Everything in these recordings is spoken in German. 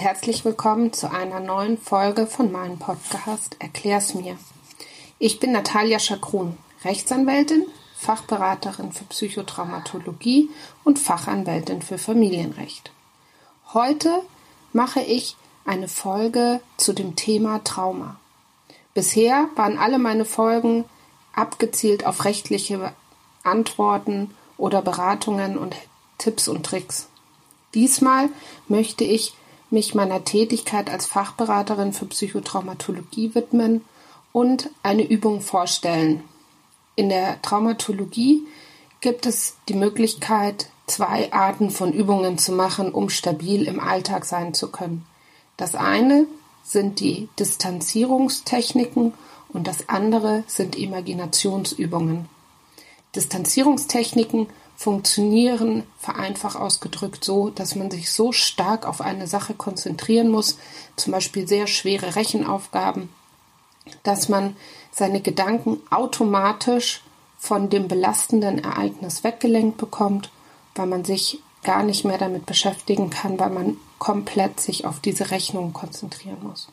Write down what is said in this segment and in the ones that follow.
herzlich willkommen zu einer neuen Folge von meinem Podcast Erklär's mir. Ich bin Natalia Schakrun, Rechtsanwältin, Fachberaterin für Psychotraumatologie und Fachanwältin für Familienrecht. Heute mache ich eine Folge zu dem Thema Trauma. Bisher waren alle meine Folgen abgezielt auf rechtliche Antworten oder Beratungen und Tipps und Tricks. Diesmal möchte ich mich meiner Tätigkeit als Fachberaterin für Psychotraumatologie widmen und eine Übung vorstellen. In der Traumatologie gibt es die Möglichkeit, zwei Arten von Übungen zu machen, um stabil im Alltag sein zu können. Das eine sind die Distanzierungstechniken und das andere sind Imaginationsübungen. Distanzierungstechniken funktionieren vereinfacht ausgedrückt so, dass man sich so stark auf eine Sache konzentrieren muss, zum Beispiel sehr schwere Rechenaufgaben, dass man seine Gedanken automatisch von dem belastenden Ereignis weggelenkt bekommt, weil man sich gar nicht mehr damit beschäftigen kann, weil man komplett sich auf diese Rechnung konzentrieren muss.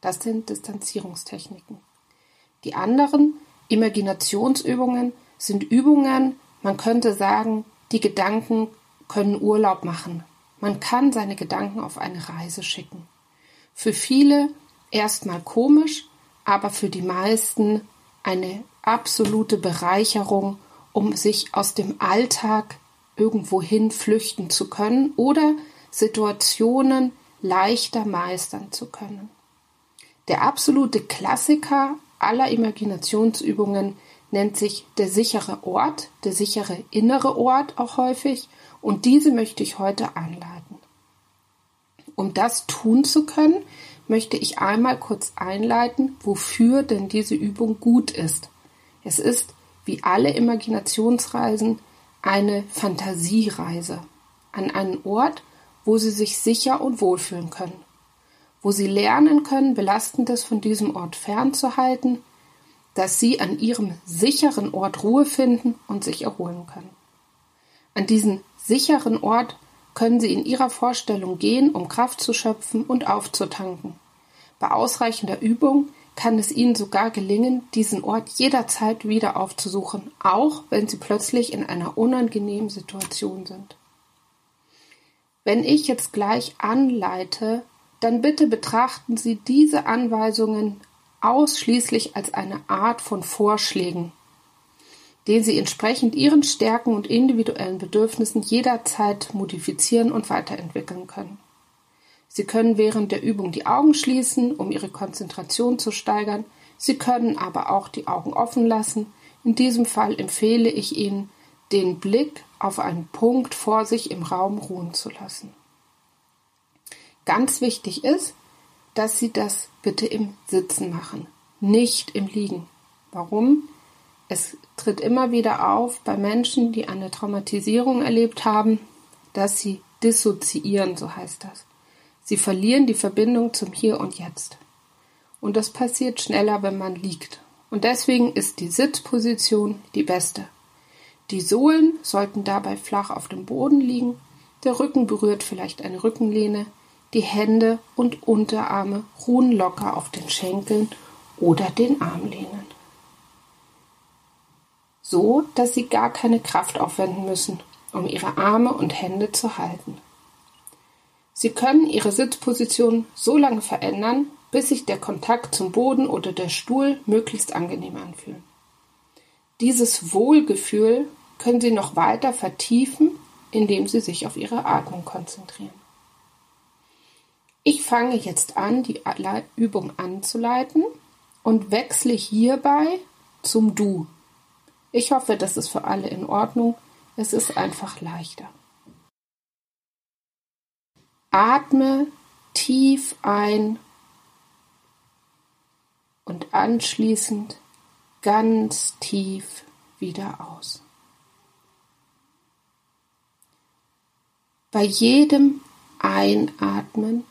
Das sind Distanzierungstechniken. Die anderen Imaginationsübungen sind Übungen, man könnte sagen, die Gedanken können Urlaub machen. Man kann seine Gedanken auf eine Reise schicken. Für viele erstmal komisch, aber für die meisten eine absolute Bereicherung, um sich aus dem Alltag irgendwohin flüchten zu können oder Situationen leichter meistern zu können. Der absolute Klassiker aller Imaginationsübungen nennt sich der sichere Ort, der sichere innere Ort auch häufig, und diese möchte ich heute anleiten. Um das tun zu können, möchte ich einmal kurz einleiten, wofür denn diese Übung gut ist. Es ist, wie alle Imaginationsreisen, eine Fantasiereise an einen Ort, wo Sie sich sicher und wohlfühlen können, wo Sie lernen können, Belastendes von diesem Ort fernzuhalten, dass sie an ihrem sicheren Ort Ruhe finden und sich erholen können. An diesen sicheren Ort können sie in ihrer Vorstellung gehen, um Kraft zu schöpfen und aufzutanken. Bei ausreichender Übung kann es ihnen sogar gelingen, diesen Ort jederzeit wieder aufzusuchen, auch wenn sie plötzlich in einer unangenehmen Situation sind. Wenn ich jetzt gleich anleite, dann bitte betrachten Sie diese Anweisungen ausschließlich als eine Art von Vorschlägen, den Sie entsprechend Ihren Stärken und individuellen Bedürfnissen jederzeit modifizieren und weiterentwickeln können. Sie können während der Übung die Augen schließen, um Ihre Konzentration zu steigern. Sie können aber auch die Augen offen lassen. In diesem Fall empfehle ich Ihnen, den Blick auf einen Punkt vor sich im Raum ruhen zu lassen. Ganz wichtig ist, dass Sie das bitte im Sitzen machen, nicht im Liegen. Warum? Es tritt immer wieder auf bei Menschen, die eine Traumatisierung erlebt haben, dass sie dissoziieren, so heißt das. Sie verlieren die Verbindung zum Hier und Jetzt. Und das passiert schneller, wenn man liegt. Und deswegen ist die Sitzposition die beste. Die Sohlen sollten dabei flach auf dem Boden liegen, der Rücken berührt vielleicht eine Rückenlehne, die Hände und Unterarme ruhen locker auf den Schenkeln oder den Armlehnen. So, dass Sie gar keine Kraft aufwenden müssen, um Ihre Arme und Hände zu halten. Sie können Ihre Sitzposition so lange verändern, bis sich der Kontakt zum Boden oder der Stuhl möglichst angenehm anfühlt. Dieses Wohlgefühl können Sie noch weiter vertiefen, indem Sie sich auf Ihre Atmung konzentrieren. Ich fange jetzt an, die Übung anzuleiten und wechsle hierbei zum Du. Ich hoffe, das ist für alle in Ordnung. Es ist einfach leichter. Atme tief ein und anschließend ganz tief wieder aus. Bei jedem Einatmen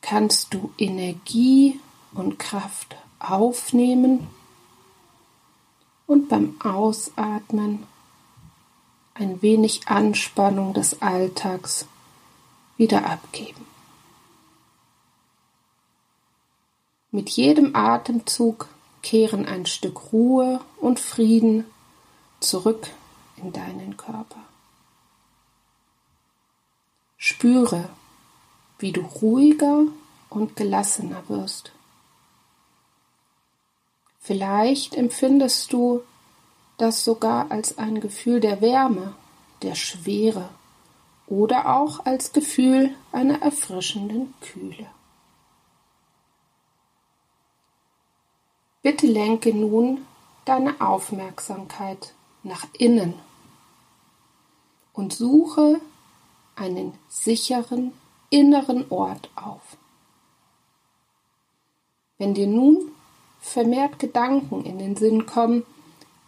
kannst du Energie und Kraft aufnehmen und beim Ausatmen ein wenig Anspannung des Alltags wieder abgeben. Mit jedem Atemzug kehren ein Stück Ruhe und Frieden zurück in deinen Körper. Spüre, wie du ruhiger und gelassener wirst. Vielleicht empfindest du das sogar als ein Gefühl der Wärme, der Schwere oder auch als Gefühl einer erfrischenden Kühle. Bitte lenke nun deine Aufmerksamkeit nach innen und suche einen sicheren inneren Ort auf. Wenn dir nun vermehrt Gedanken in den Sinn kommen,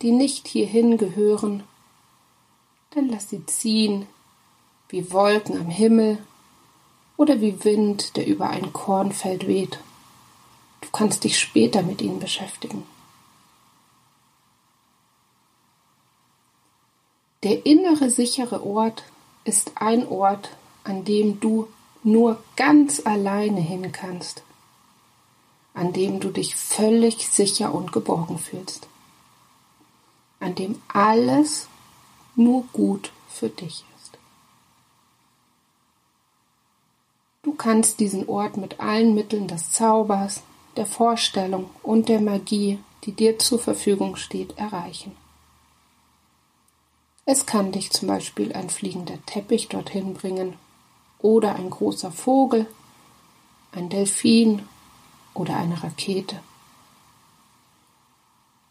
die nicht hierhin gehören, dann lass sie ziehen, wie Wolken am Himmel oder wie Wind, der über ein Kornfeld weht. Du kannst dich später mit ihnen beschäftigen. Der innere sichere Ort ist ein Ort, an dem du nur ganz alleine hin kannst, an dem du dich völlig sicher und geborgen fühlst, an dem alles nur gut für dich ist. Du kannst diesen Ort mit allen Mitteln des Zaubers, der Vorstellung und der Magie, die dir zur Verfügung steht, erreichen. Es kann dich zum Beispiel ein fliegender Teppich dorthin bringen oder ein großer Vogel, ein Delfin oder eine Rakete.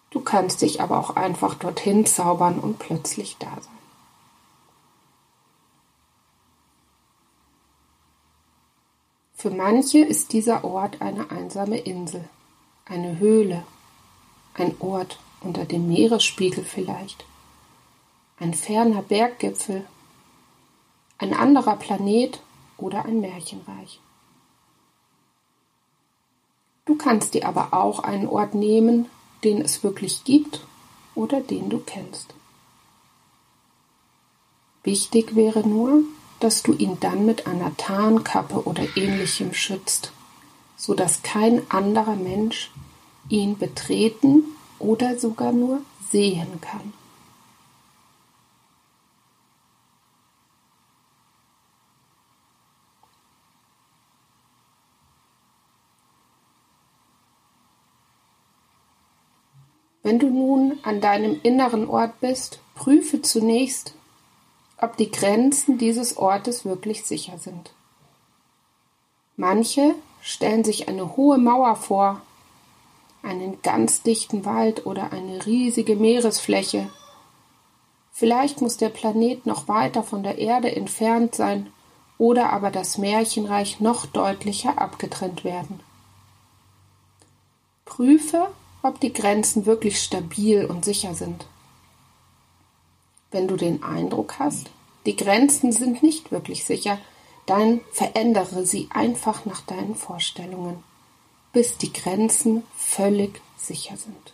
Du kannst dich aber auch einfach dorthin zaubern und plötzlich da sein. Für manche ist dieser Ort eine einsame Insel, eine Höhle, ein Ort unter dem Meeresspiegel vielleicht, ein ferner Berggipfel, ein anderer Planet oder ein Märchenreich. Du kannst dir aber auch einen Ort nehmen, den es wirklich gibt oder den du kennst. Wichtig wäre nur, dass du ihn dann mit einer Tarnkappe oder ähnlichem schützt, so dass kein anderer Mensch ihn betreten oder sogar nur sehen kann. Wenn du nun an deinem inneren Ort bist, prüfe zunächst, ob die Grenzen dieses Ortes wirklich sicher sind. Manche stellen sich eine hohe Mauer vor, einen ganz dichten Wald oder eine riesige Meeresfläche. Vielleicht muss der Planet noch weiter von der Erde entfernt sein oder aber das Märchenreich noch deutlicher abgetrennt werden. Prüfe, ob die Grenzen wirklich stabil und sicher sind. Wenn du den Eindruck hast, die Grenzen sind nicht wirklich sicher, dann verändere sie einfach nach deinen Vorstellungen, bis die Grenzen völlig sicher sind.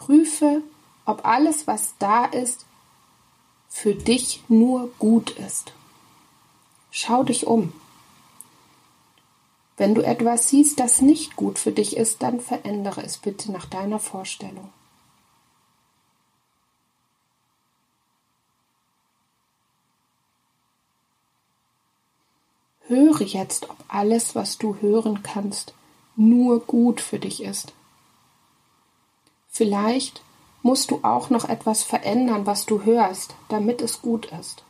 Prüfe, ob alles, was da ist, für dich nur gut ist. Schau dich um. Wenn du etwas siehst, das nicht gut für dich ist, dann verändere es bitte nach deiner Vorstellung. Höre jetzt, ob alles, was du hören kannst, nur gut für dich ist. Vielleicht musst du auch noch etwas verändern, was du hörst, damit es gut ist.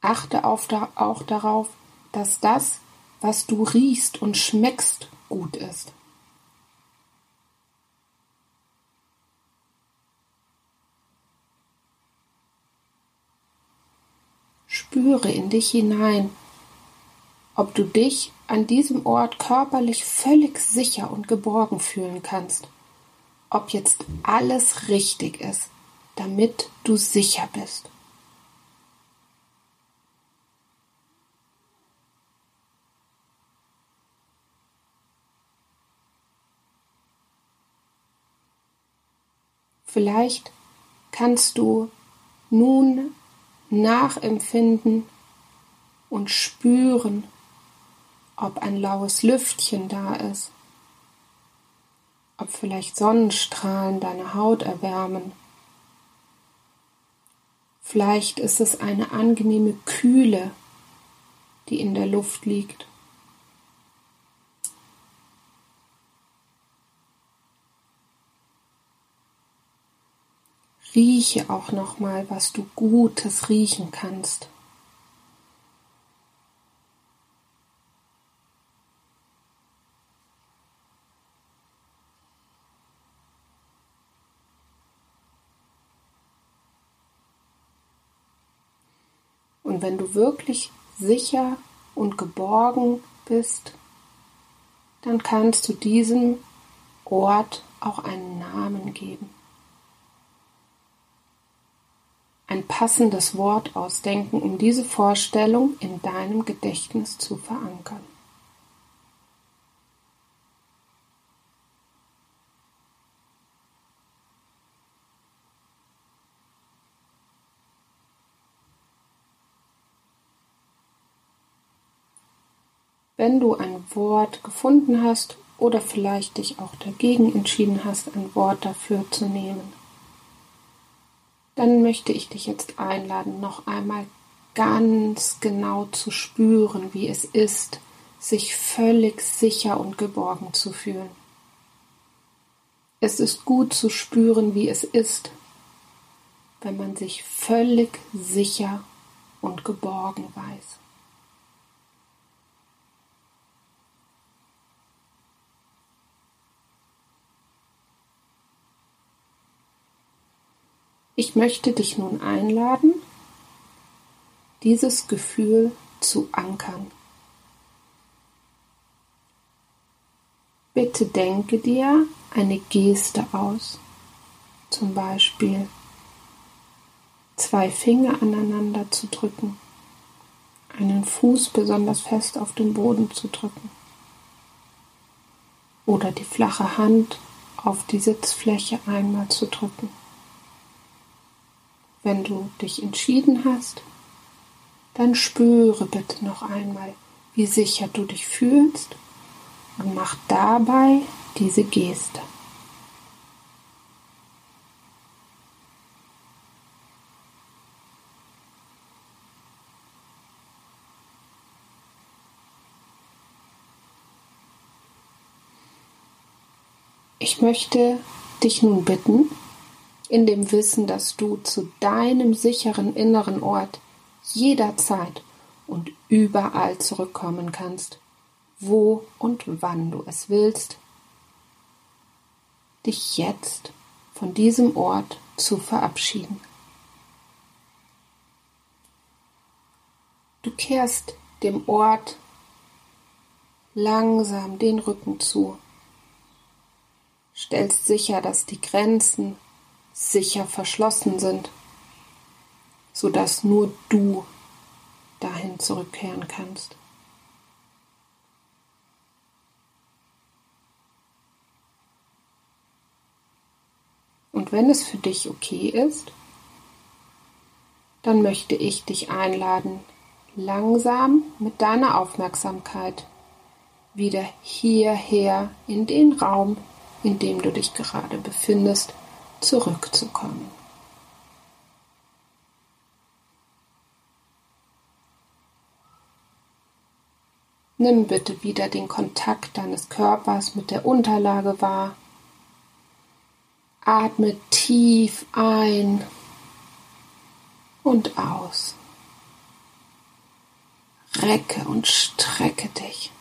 Achte auch darauf, dass das, was du riechst und schmeckst, gut ist. Spüre in dich hinein, ob du dich an diesem Ort körperlich völlig sicher und geborgen fühlen kannst, ob jetzt alles richtig ist, damit du sicher bist. Vielleicht kannst du nun nachempfinden und spüren, ob ein laues Lüftchen da ist, ob vielleicht Sonnenstrahlen deine Haut erwärmen. Vielleicht ist es eine angenehme Kühle, die in der Luft liegt. Rieche auch noch mal, was du Gutes riechen kannst. Und wenn du wirklich sicher und geborgen bist, dann kannst du diesem Ort auch einen Namen geben. Ein passendes Wort ausdenken, um diese Vorstellung in deinem Gedächtnis zu verankern. Wenn du ein Wort gefunden hast oder vielleicht dich auch dagegen entschieden hast, ein Wort dafür zu nehmen, dann möchte ich dich jetzt einladen, noch einmal ganz genau zu spüren, wie es ist, sich völlig sicher und geborgen zu fühlen. Es ist gut zu spüren, wie es ist, wenn man sich völlig sicher und geborgen weiß. Ich möchte dich nun einladen, dieses Gefühl zu ankern. Bitte denke dir eine Geste aus, zum Beispiel zwei Finger aneinander zu drücken, einen Fuß besonders fest auf den Boden zu drücken oder die flache Hand auf die Sitzfläche einmal zu drücken. Wenn du dich entschieden hast, dann spüre bitte noch einmal, wie sicher du dich fühlst und mach dabei diese Geste. Ich möchte dich nun bitten, in dem Wissen, dass du zu deinem sicheren inneren Ort jederzeit und überall zurückkommen kannst, wo und wann du es willst, dich jetzt von diesem Ort zu verabschieden. Du kehrst dem Ort langsam den Rücken zu, stellst sicher, dass die Grenzen sicher verschlossen sind, sodass nur du dahin zurückkehren kannst. Und wenn es für dich okay ist, dann möchte ich dich einladen, langsam mit deiner Aufmerksamkeit wieder hierher in den Raum, in dem du dich gerade befindest, zurückzukommen. Nimm bitte wieder den Kontakt deines Körpers mit der Unterlage wahr. Atme tief ein und aus. Recke und strecke dich.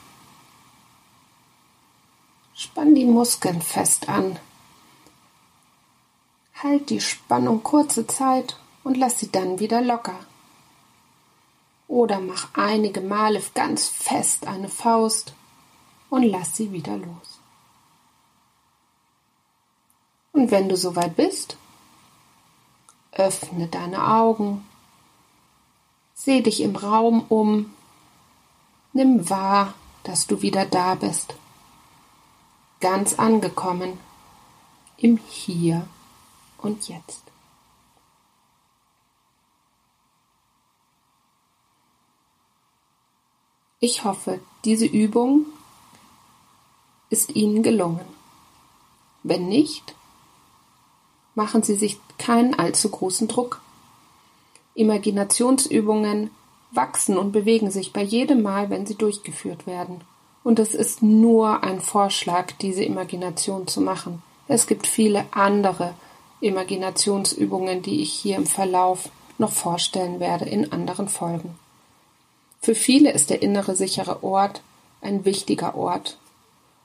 Spann die Muskeln fest an. Halt die Spannung kurze Zeit und lass sie dann wieder locker. Oder mach einige Male ganz fest eine Faust und lass sie wieder los. Und wenn du soweit bist, Öffne deine Augen. Seh dich im Raum um. Nimm wahr, dass du wieder da bist. Ganz angekommen im Hier und Jetzt. Ich hoffe, diese Übung ist Ihnen gelungen. Wenn nicht, machen Sie sich keinen allzu großen Druck. Imaginationsübungen wachsen und bewegen sich bei jedem Mal, wenn sie durchgeführt werden. Und es ist nur ein Vorschlag, diese Imagination zu machen. Es gibt viele andere Imaginationsübungen, die ich hier im Verlauf noch vorstellen werde in anderen Folgen. Für viele ist der innere sichere Ort ein wichtiger Ort.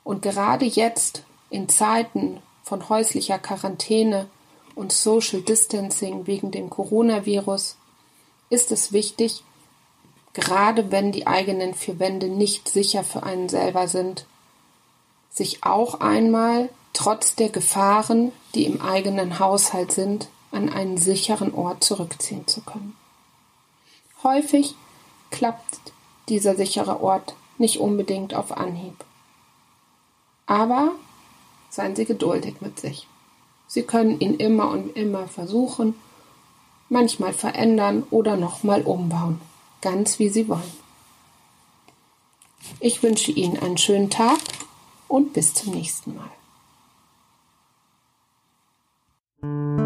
Und gerade jetzt, in Zeiten von häuslicher Quarantäne und Social Distancing wegen dem Coronavirus, ist es wichtig, gerade wenn die eigenen vier Wände nicht sicher für einen selber sind, sich auch einmal, trotz der Gefahren, die im eigenen Haushalt sind, an einen sicheren Ort zurückziehen zu können. Häufig klappt dieser sichere Ort nicht unbedingt auf Anhieb. Aber seien Sie geduldig mit sich. Sie können ihn immer und immer versuchen, manchmal verändern oder nochmal umbauen, ganz wie Sie wollen. Ich wünsche Ihnen einen schönen Tag und bis zum nächsten Mal. Thank you.